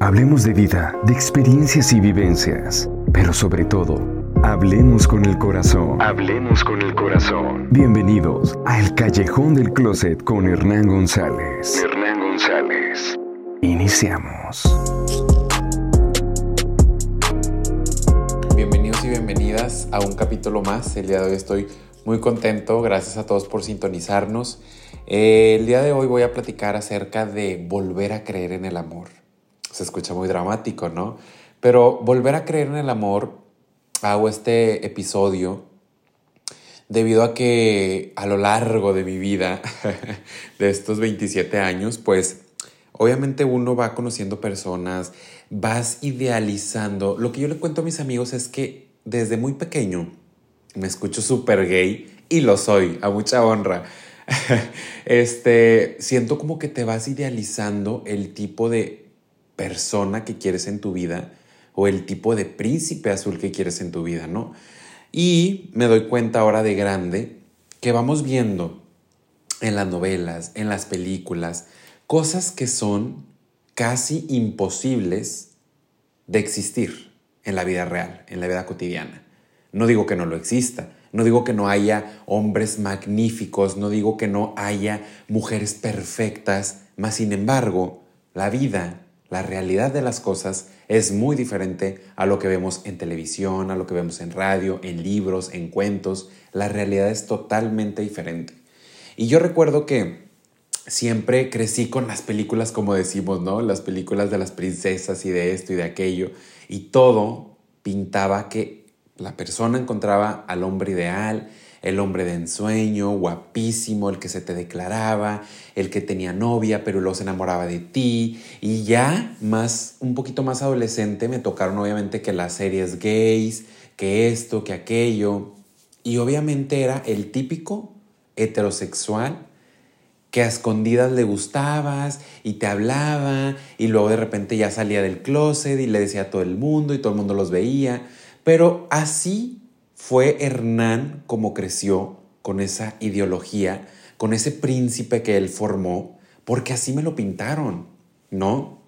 Hablemos de vida, de experiencias y vivencias, pero sobre todo, hablemos con el corazón. Hablemos con el corazón. Bienvenidos a El Callejón del Closet con Hernán González. Hernán González. Iniciamos. Bienvenidos y bienvenidas a un capítulo más. El día de hoy estoy muy contento. Gracias a todos por sintonizarnos. Eh, el día de hoy voy a platicar acerca de volver a creer en el amor se escucha muy dramático, ¿no? Pero volver a creer en el amor, hago este episodio debido a que a lo largo de mi vida, de estos 27 años, pues obviamente uno va conociendo personas, vas idealizando. Lo que yo le cuento a mis amigos es que desde muy pequeño me escucho súper gay y lo soy, a mucha honra. este, siento como que te vas idealizando el tipo de persona que quieres en tu vida o el tipo de príncipe azul que quieres en tu vida, ¿no? Y me doy cuenta ahora de grande que vamos viendo en las novelas, en las películas, cosas que son casi imposibles de existir en la vida real, en la vida cotidiana. No digo que no lo exista, no digo que no haya hombres magníficos, no digo que no haya mujeres perfectas, mas sin embargo, la vida la realidad de las cosas es muy diferente a lo que vemos en televisión, a lo que vemos en radio, en libros, en cuentos. La realidad es totalmente diferente. Y yo recuerdo que siempre crecí con las películas, como decimos, ¿no? Las películas de las princesas y de esto y de aquello. Y todo pintaba que la persona encontraba al hombre ideal el hombre de ensueño, guapísimo, el que se te declaraba, el que tenía novia, pero luego se enamoraba de ti. Y ya más, un poquito más adolescente, me tocaron obviamente que las series gays, que esto, que aquello. Y obviamente era el típico heterosexual que a escondidas le gustabas y te hablaba y luego de repente ya salía del closet y le decía a todo el mundo y todo el mundo los veía. Pero así fue Hernán como creció con esa ideología, con ese príncipe que él formó, porque así me lo pintaron, ¿no?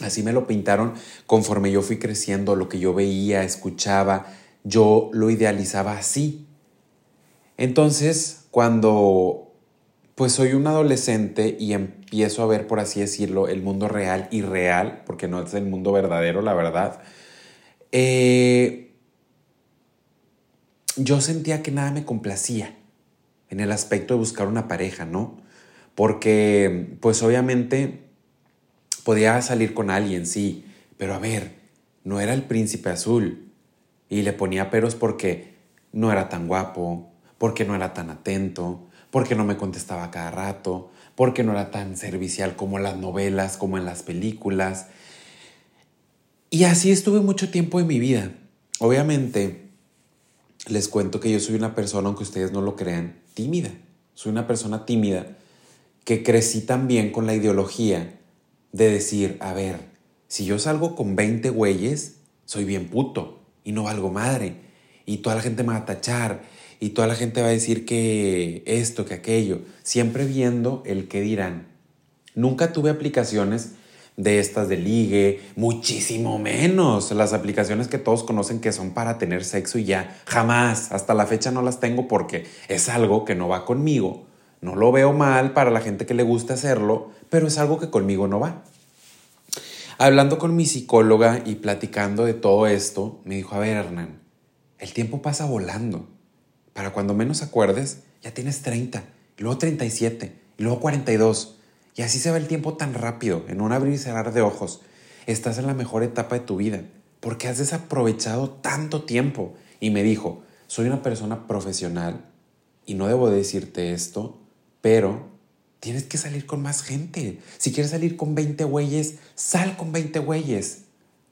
Así me lo pintaron conforme yo fui creciendo, lo que yo veía, escuchaba, yo lo idealizaba así. Entonces, cuando pues soy un adolescente y empiezo a ver, por así decirlo, el mundo real y real, porque no es el mundo verdadero, la verdad, eh, yo sentía que nada me complacía en el aspecto de buscar una pareja, ¿no? Porque, pues obviamente, podía salir con alguien, sí, pero a ver, no era el príncipe azul. Y le ponía peros porque no era tan guapo, porque no era tan atento, porque no me contestaba cada rato, porque no era tan servicial como en las novelas, como en las películas. Y así estuve mucho tiempo en mi vida. Obviamente, les cuento que yo soy una persona, aunque ustedes no lo crean, tímida. Soy una persona tímida que crecí también con la ideología de decir, a ver, si yo salgo con 20 güeyes, soy bien puto y no valgo madre. Y toda la gente me va a tachar y toda la gente va a decir que esto, que aquello. Siempre viendo el que dirán. Nunca tuve aplicaciones de estas de ligue, muchísimo menos las aplicaciones que todos conocen que son para tener sexo y ya, jamás, hasta la fecha no las tengo porque es algo que no va conmigo. No lo veo mal para la gente que le gusta hacerlo, pero es algo que conmigo no va. Hablando con mi psicóloga y platicando de todo esto, me dijo, a ver Hernán, el tiempo pasa volando. Para cuando menos acuerdes, ya tienes 30, y luego 37, y luego 42. Y así se va el tiempo tan rápido, en un abrir y cerrar de ojos. Estás en la mejor etapa de tu vida, porque has desaprovechado tanto tiempo. Y me dijo, soy una persona profesional y no debo decirte esto, pero tienes que salir con más gente. Si quieres salir con 20 güeyes, sal con 20 güeyes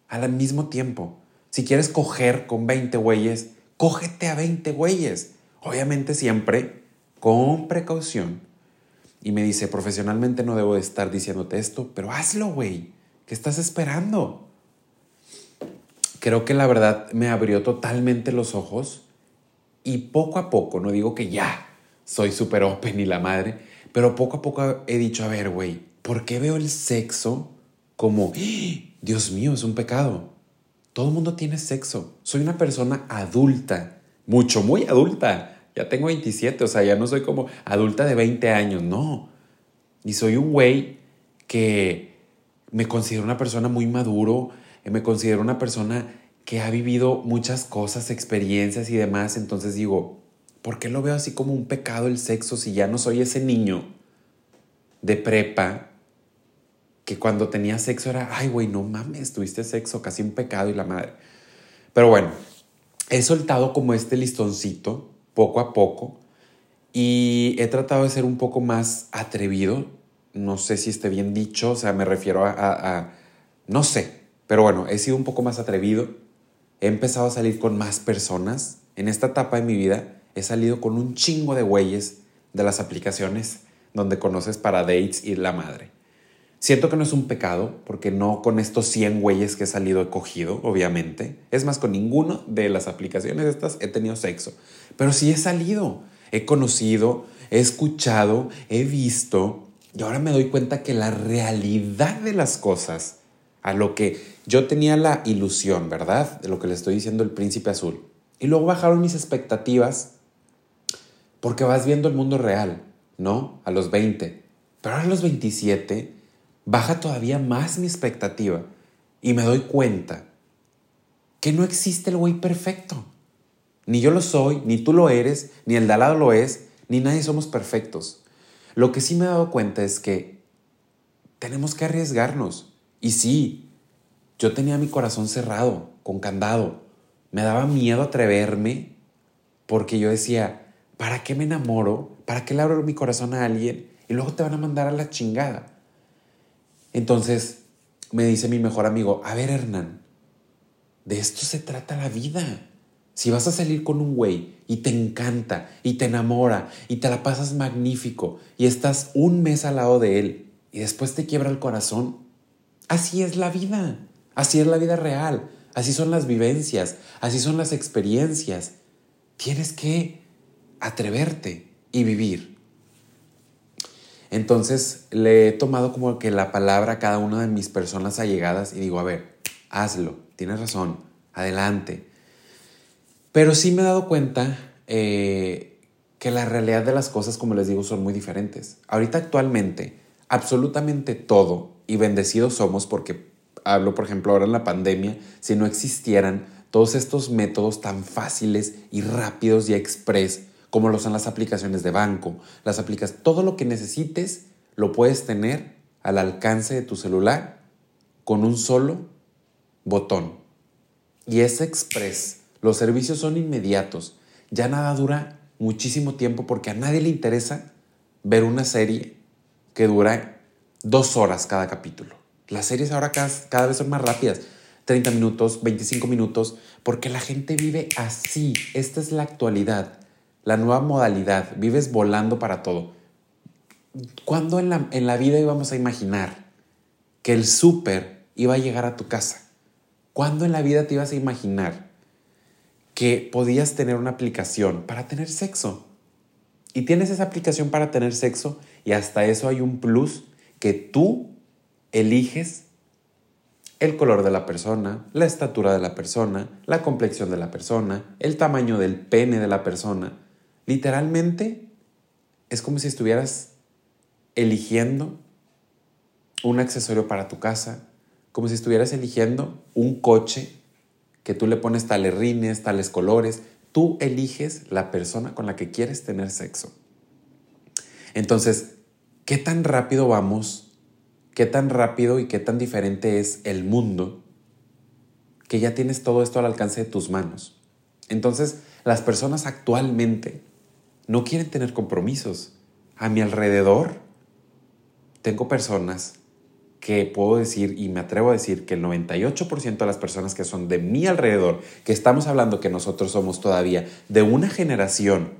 al mismo tiempo. Si quieres coger con 20 güeyes, cógete a 20 güeyes. Obviamente siempre con precaución y me dice, profesionalmente no debo de estar diciéndote esto, pero hazlo, güey. ¿Qué estás esperando? Creo que la verdad me abrió totalmente los ojos y poco a poco, no digo que ya soy súper open y la madre, pero poco a poco he dicho, a ver, güey, ¿por qué veo el sexo como Dios mío, es un pecado. Todo el mundo tiene sexo. Soy una persona adulta, mucho, muy adulta. Ya tengo 27, o sea, ya no soy como adulta de 20 años, no. Y soy un güey que me considero una persona muy maduro, eh, me considero una persona que ha vivido muchas cosas, experiencias y demás. Entonces digo, ¿por qué lo veo así como un pecado el sexo si ya no soy ese niño de prepa que cuando tenía sexo era, ay, güey, no mames, tuviste sexo, casi un pecado y la madre. Pero bueno, he soltado como este listoncito poco a poco y he tratado de ser un poco más atrevido. No sé si esté bien dicho, o sea, me refiero a, no sé, pero bueno, he sido un poco más atrevido. He empezado a salir con más personas. En esta etapa de mi vida he salido con un chingo de güeyes de las aplicaciones donde conoces para dates y la madre. Siento que no es un pecado, porque no con estos 100 güeyes que he salido he cogido, obviamente. Es más, con ninguno de las aplicaciones estas he tenido sexo. Pero sí he salido, he conocido, he escuchado, he visto. Y ahora me doy cuenta que la realidad de las cosas, a lo que yo tenía la ilusión, ¿verdad? De lo que le estoy diciendo el príncipe azul. Y luego bajaron mis expectativas porque vas viendo el mundo real, ¿no? A los 20. Pero ahora a los 27 baja todavía más mi expectativa y me doy cuenta que no existe el güey perfecto. Ni yo lo soy, ni tú lo eres, ni el de al lado lo es, ni nadie somos perfectos. Lo que sí me he dado cuenta es que tenemos que arriesgarnos. Y sí, yo tenía mi corazón cerrado, con candado. Me daba miedo atreverme porque yo decía, ¿para qué me enamoro? ¿Para qué le abro mi corazón a alguien? Y luego te van a mandar a la chingada. Entonces me dice mi mejor amigo, a ver Hernán, de esto se trata la vida. Si vas a salir con un güey y te encanta y te enamora y te la pasas magnífico y estás un mes al lado de él y después te quiebra el corazón, así es la vida, así es la vida real, así son las vivencias, así son las experiencias. Tienes que atreverte y vivir. Entonces le he tomado como que la palabra a cada una de mis personas allegadas y digo, a ver, hazlo, tienes razón, adelante. Pero sí me he dado cuenta eh, que la realidad de las cosas, como les digo, son muy diferentes. Ahorita actualmente, absolutamente todo, y bendecidos somos porque hablo, por ejemplo, ahora en la pandemia, si no existieran todos estos métodos tan fáciles y rápidos y express como lo son las aplicaciones de banco, las aplicas, todo lo que necesites lo puedes tener al alcance de tu celular con un solo botón. Y es express. Los servicios son inmediatos. Ya nada dura muchísimo tiempo porque a nadie le interesa ver una serie que dura dos horas cada capítulo. Las series ahora cada, cada vez son más rápidas. 30 minutos, 25 minutos, porque la gente vive así. Esta es la actualidad la nueva modalidad, vives volando para todo. ¿Cuándo en la, en la vida íbamos a imaginar que el súper iba a llegar a tu casa? ¿Cuándo en la vida te ibas a imaginar que podías tener una aplicación para tener sexo? Y tienes esa aplicación para tener sexo y hasta eso hay un plus que tú eliges el color de la persona, la estatura de la persona, la complexión de la persona, el tamaño del pene de la persona. Literalmente es como si estuvieras eligiendo un accesorio para tu casa, como si estuvieras eligiendo un coche que tú le pones tales rines, tales colores. Tú eliges la persona con la que quieres tener sexo. Entonces, ¿qué tan rápido vamos? ¿Qué tan rápido y qué tan diferente es el mundo que ya tienes todo esto al alcance de tus manos? Entonces, las personas actualmente no quieren tener compromisos. A mi alrededor tengo personas que puedo decir y me atrevo a decir que el 98% de las personas que son de mi alrededor, que estamos hablando que nosotros somos todavía de una generación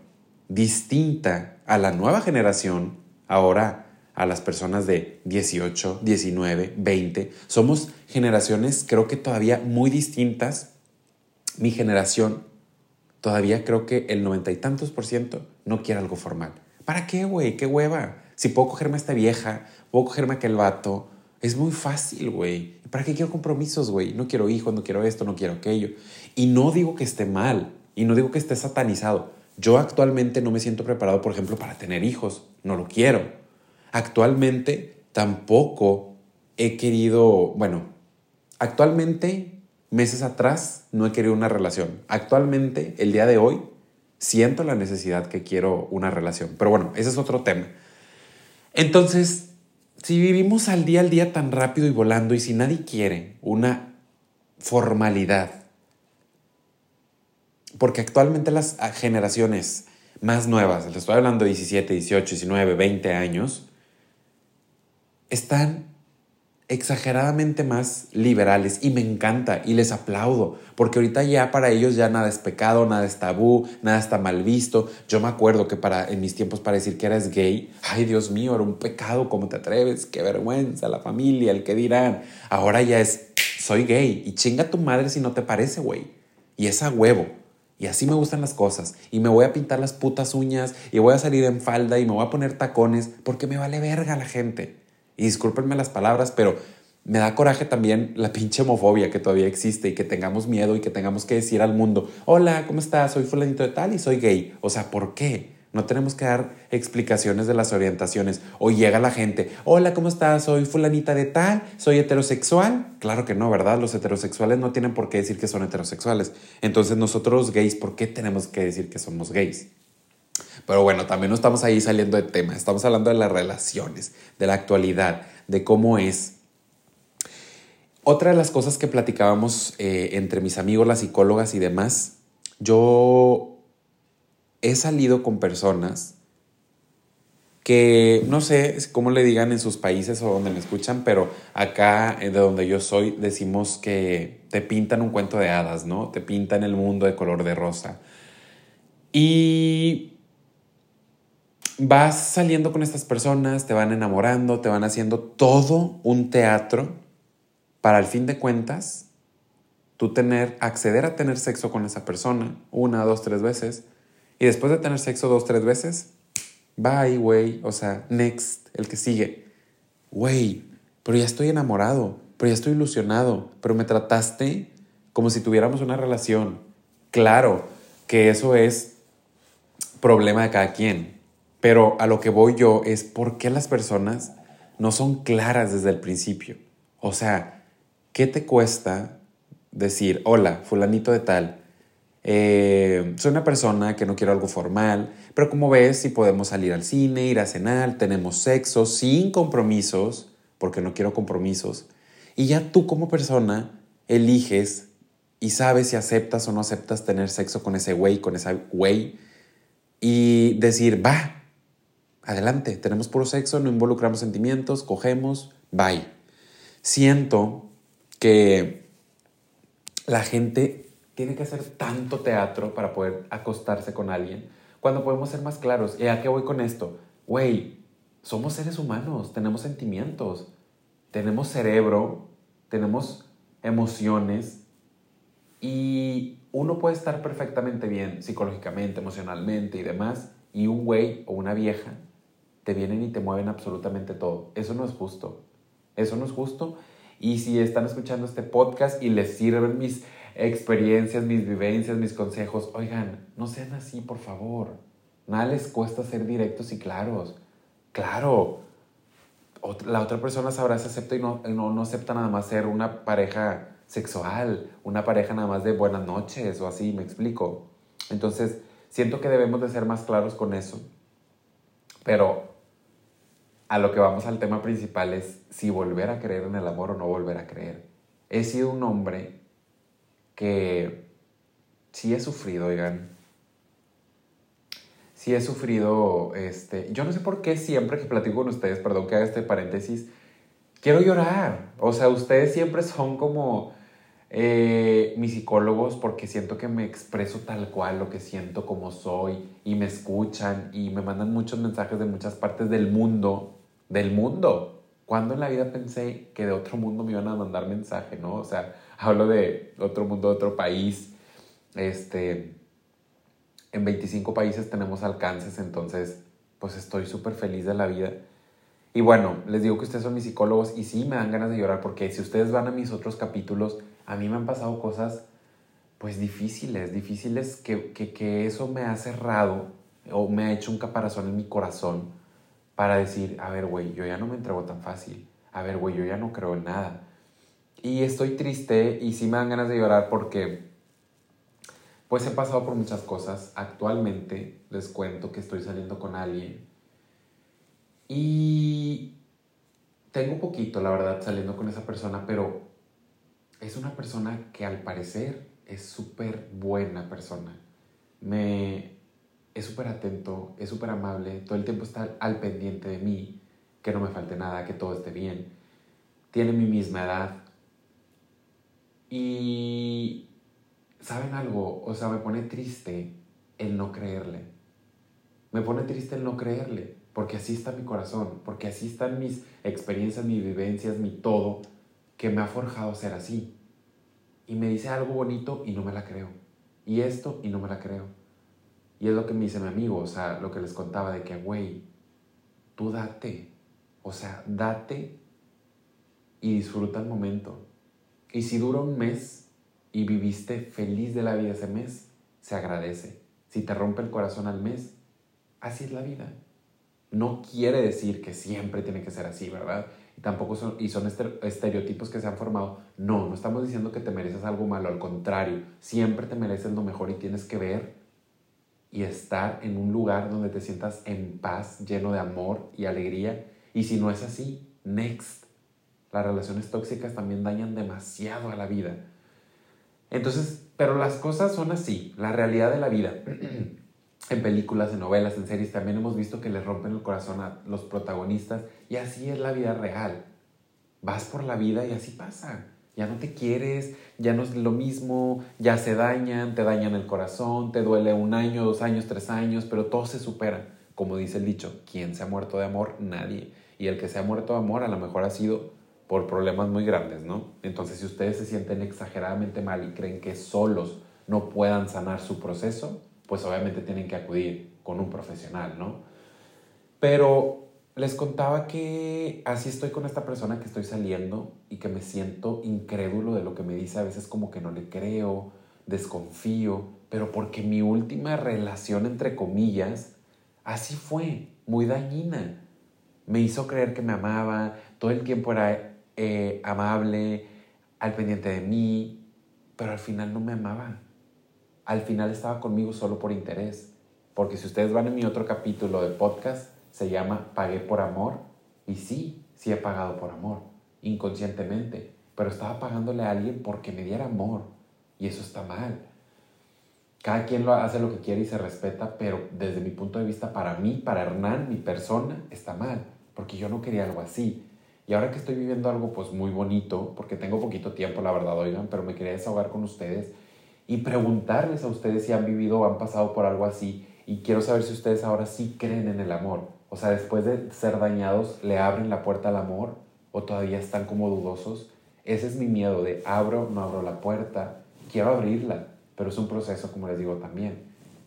distinta a la nueva generación, ahora a las personas de 18, 19, 20, somos generaciones creo que todavía muy distintas. Mi generación todavía creo que el noventa y tantos por ciento no quiere algo formal. ¿Para qué, güey? ¿Qué hueva? Si puedo cogerme a esta vieja, puedo cogerme a aquel vato, Es muy fácil, güey. ¿Para qué quiero compromisos, güey? No quiero hijos, no quiero esto, no quiero aquello. Y no digo que esté mal, y no digo que esté satanizado. Yo actualmente no me siento preparado, por ejemplo, para tener hijos. No lo quiero. Actualmente tampoco he querido, bueno, actualmente, meses atrás, no he querido una relación. Actualmente, el día de hoy, siento la necesidad que quiero una relación. Pero bueno, ese es otro tema. Entonces, si vivimos al día al día tan rápido y volando y si nadie quiere una formalidad, porque actualmente las generaciones más nuevas, les estoy hablando de 17, 18, 19, 20 años, están exageradamente más liberales y me encanta y les aplaudo, porque ahorita ya para ellos ya nada es pecado, nada es tabú, nada está mal visto. Yo me acuerdo que para en mis tiempos para decir que eras gay, ay Dios mío, era un pecado, ¿cómo te atreves? Qué vergüenza, la familia, el que dirán. Ahora ya es soy gay y chinga tu madre si no te parece, güey. Y es a huevo. Y así me gustan las cosas. Y me voy a pintar las putas uñas y voy a salir en falda y me voy a poner tacones porque me vale verga la gente. Y discúlpenme las palabras, pero me da coraje también la pinche homofobia que todavía existe y que tengamos miedo y que tengamos que decir al mundo, hola, ¿cómo estás? Soy fulanito de tal y soy gay. O sea, ¿por qué? No tenemos que dar explicaciones de las orientaciones. O llega la gente, hola, ¿cómo estás? Soy fulanita de tal, soy heterosexual. Claro que no, ¿verdad? Los heterosexuales no tienen por qué decir que son heterosexuales. Entonces nosotros gays, ¿por qué tenemos que decir que somos gays? Pero bueno, también no estamos ahí saliendo de tema, estamos hablando de las relaciones, de la actualidad, de cómo es. Otra de las cosas que platicábamos eh, entre mis amigos, las psicólogas y demás, yo he salido con personas que no sé cómo le digan en sus países o donde me escuchan, pero acá eh, de donde yo soy decimos que te pintan un cuento de hadas, ¿no? Te pintan el mundo de color de rosa. Y vas saliendo con estas personas, te van enamorando, te van haciendo todo un teatro para al fin de cuentas tú tener, acceder a tener sexo con esa persona una, dos, tres veces y después de tener sexo dos, tres veces, bye, güey, o sea, next, el que sigue. Güey, pero ya estoy enamorado, pero ya estoy ilusionado, pero me trataste como si tuviéramos una relación. Claro que eso es problema de cada quien. Pero a lo que voy yo es por qué las personas no son claras desde el principio. O sea, ¿qué te cuesta decir, hola, fulanito de tal? Eh, soy una persona que no quiero algo formal, pero como ves, si podemos salir al cine, ir a cenar, tenemos sexo sin compromisos, porque no quiero compromisos, y ya tú como persona eliges y sabes si aceptas o no aceptas tener sexo con ese güey, con esa güey, y decir, va, adelante, tenemos puro sexo, no involucramos sentimientos, cogemos, bye. Siento que la gente tiene que hacer tanto teatro para poder acostarse con alguien cuando podemos ser más claros. ¿Y a qué voy con esto? Güey, somos seres humanos, tenemos sentimientos, tenemos cerebro, tenemos emociones y uno puede estar perfectamente bien psicológicamente, emocionalmente y demás, y un güey o una vieja te vienen y te mueven absolutamente todo. Eso no es justo. Eso no es justo. Y si están escuchando este podcast y les sirven mis experiencias, mis vivencias, mis consejos, oigan, no sean así, por favor. Nada les cuesta ser directos y claros. Claro, la otra persona sabrá si acepta y no, no, no acepta nada más ser una pareja sexual, una pareja nada más de buenas noches o así, me explico. Entonces, siento que debemos de ser más claros con eso. Pero a lo que vamos al tema principal es si volver a creer en el amor o no volver a creer. He sido un hombre que sí he sufrido, oigan. Sí he sufrido, este, yo no sé por qué siempre que platico con ustedes, perdón que haga este paréntesis, quiero llorar. O sea, ustedes siempre son como eh, mis psicólogos porque siento que me expreso tal cual lo que siento como soy y me escuchan y me mandan muchos mensajes de muchas partes del mundo del mundo. ¿Cuándo en la vida pensé que de otro mundo me iban a mandar mensaje, no? O sea, hablo de otro mundo, de otro país. Este, en 25 países tenemos alcances, entonces, pues estoy súper feliz de la vida. Y bueno, les digo que ustedes son mis psicólogos y sí me dan ganas de llorar porque si ustedes van a mis otros capítulos, a mí me han pasado cosas pues difíciles, difíciles que, que, que eso me ha cerrado o me ha hecho un caparazón en mi corazón para decir, a ver, güey, yo ya no me entrego tan fácil. A ver, güey, yo ya no creo en nada. Y estoy triste y sí me dan ganas de llorar porque pues he pasado por muchas cosas. Actualmente les cuento que estoy saliendo con alguien y tengo poquito, la verdad, saliendo con esa persona, pero es una persona que al parecer es súper buena persona. Me es súper atento, es súper amable, todo el tiempo está al pendiente de mí, que no me falte nada, que todo esté bien. Tiene mi misma edad. Y, ¿saben algo? O sea, me pone triste el no creerle. Me pone triste el no creerle, porque así está mi corazón, porque así están mis experiencias, mis vivencias, mi todo, que me ha forjado ser así. Y me dice algo bonito y no me la creo. Y esto y no me la creo. Y es lo que me dice mi amigo, o sea, lo que les contaba de que, güey, tú date, o sea, date y disfruta el momento. Y si dura un mes y viviste feliz de la vida ese mes, se agradece. Si te rompe el corazón al mes, así es la vida. No quiere decir que siempre tiene que ser así, ¿verdad? Y tampoco son, y son estereotipos que se han formado. No, no estamos diciendo que te mereces algo malo, al contrario, siempre te mereces lo mejor y tienes que ver y estar en un lugar donde te sientas en paz, lleno de amor y alegría. Y si no es así, next. Las relaciones tóxicas también dañan demasiado a la vida. Entonces, pero las cosas son así, la realidad de la vida. en películas, en novelas, en series, también hemos visto que les rompen el corazón a los protagonistas y así es la vida real. Vas por la vida y así pasa. Ya no te quieres, ya no es lo mismo, ya se dañan, te dañan el corazón, te duele un año, dos años, tres años, pero todo se supera. Como dice el dicho, ¿quién se ha muerto de amor? Nadie. Y el que se ha muerto de amor a lo mejor ha sido por problemas muy grandes, ¿no? Entonces, si ustedes se sienten exageradamente mal y creen que solos no puedan sanar su proceso, pues obviamente tienen que acudir con un profesional, ¿no? Pero les contaba que así estoy con esta persona que estoy saliendo y que me siento incrédulo de lo que me dice, a veces como que no le creo, desconfío, pero porque mi última relación, entre comillas, así fue, muy dañina. Me hizo creer que me amaba, todo el tiempo era eh, amable, al pendiente de mí, pero al final no me amaba al final estaba conmigo solo por interés. Porque si ustedes van en mi otro capítulo del podcast, se llama Pagué por amor. Y sí, sí he pagado por amor, inconscientemente. Pero estaba pagándole a alguien porque me diera amor. Y eso está mal. Cada quien lo hace lo que quiere y se respeta, pero desde mi punto de vista, para mí, para Hernán, mi persona, está mal. Porque yo no quería algo así. Y ahora que estoy viviendo algo pues muy bonito, porque tengo poquito tiempo, la verdad, oigan, pero me quería desahogar con ustedes y preguntarles a ustedes si han vivido o han pasado por algo así. Y quiero saber si ustedes ahora sí creen en el amor. O sea, después de ser dañados, ¿le abren la puerta al amor o todavía están como dudosos? Ese es mi miedo de abro, no abro la puerta. Quiero abrirla, pero es un proceso, como les digo también.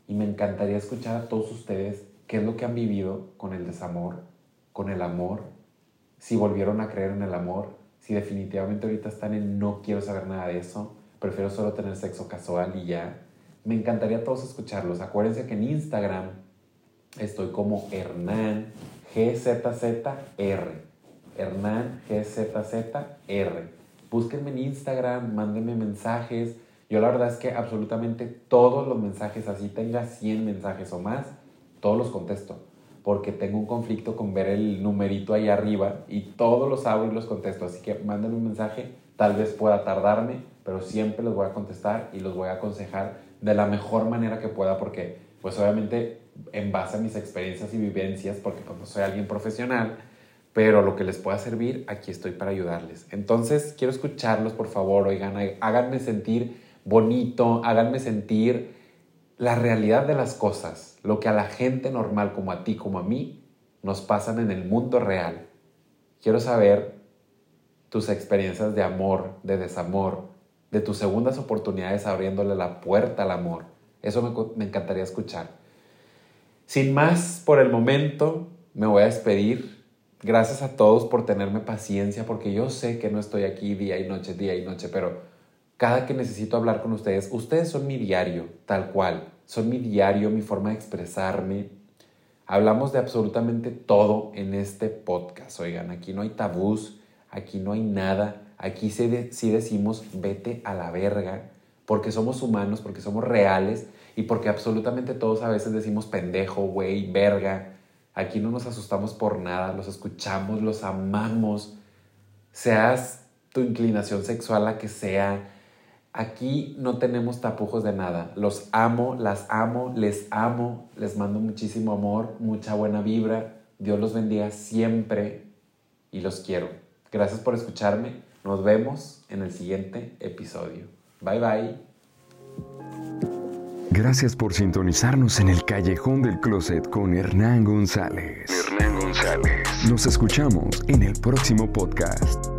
Y me encantaría escuchar a todos ustedes qué es lo que han vivido con el desamor, con el amor, si volvieron a creer en el amor, si definitivamente ahorita están en no quiero saber nada de eso prefiero solo tener sexo casual y ya. Me encantaría todos escucharlos. Acuérdense que en Instagram estoy como Hernán GZZR. Hernán GZZR. Búsquenme en Instagram, mándenme mensajes. Yo la verdad es que absolutamente todos los mensajes, así tenga 100 mensajes o más, todos los contesto. Porque tengo un conflicto con ver el numerito ahí arriba y todos los abro y los contesto. Así que mándenme un mensaje, tal vez pueda tardarme, pero siempre los voy a contestar y los voy a aconsejar de la mejor manera que pueda porque pues obviamente en base a mis experiencias y vivencias, porque pues no soy alguien profesional, pero lo que les pueda servir, aquí estoy para ayudarles. Entonces, quiero escucharlos, por favor, oigan, háganme sentir bonito, háganme sentir la realidad de las cosas, lo que a la gente normal como a ti, como a mí, nos pasan en el mundo real. Quiero saber tus experiencias de amor, de desamor, de tus segundas oportunidades abriéndole la puerta al amor. Eso me, encantaría escuchar. Sin más, por el momento, me voy a despedir. Gracias a todos por tenerme paciencia, porque yo sé que no estoy aquí día y noche, día y noche, pero cada que necesito hablar con ustedes, ustedes son mi diario, tal cual. Son mi diario, mi forma de expresarme. Hablamos de absolutamente todo en este podcast. Oigan, aquí no hay tabús, aquí no hay nada. Aquí sí, decimos vete a la verga, porque somos humanos, porque somos reales y porque absolutamente todos a veces decimos pendejo, güey, verga. Aquí no nos asustamos por nada, los escuchamos, los amamos. Seas tu inclinación sexual la que sea, Aquí no tenemos tapujos de nada. Los amo, las amo, les amo, les mando muchísimo amor, mucha buena vibra. Dios los bendiga siempre y los quiero. Gracias por escucharme. Nos vemos en el siguiente episodio. Bye bye. Gracias por sintonizarnos en el Callejón del Closet con Hernán González. Hernán González. Nos escuchamos en el próximo podcast.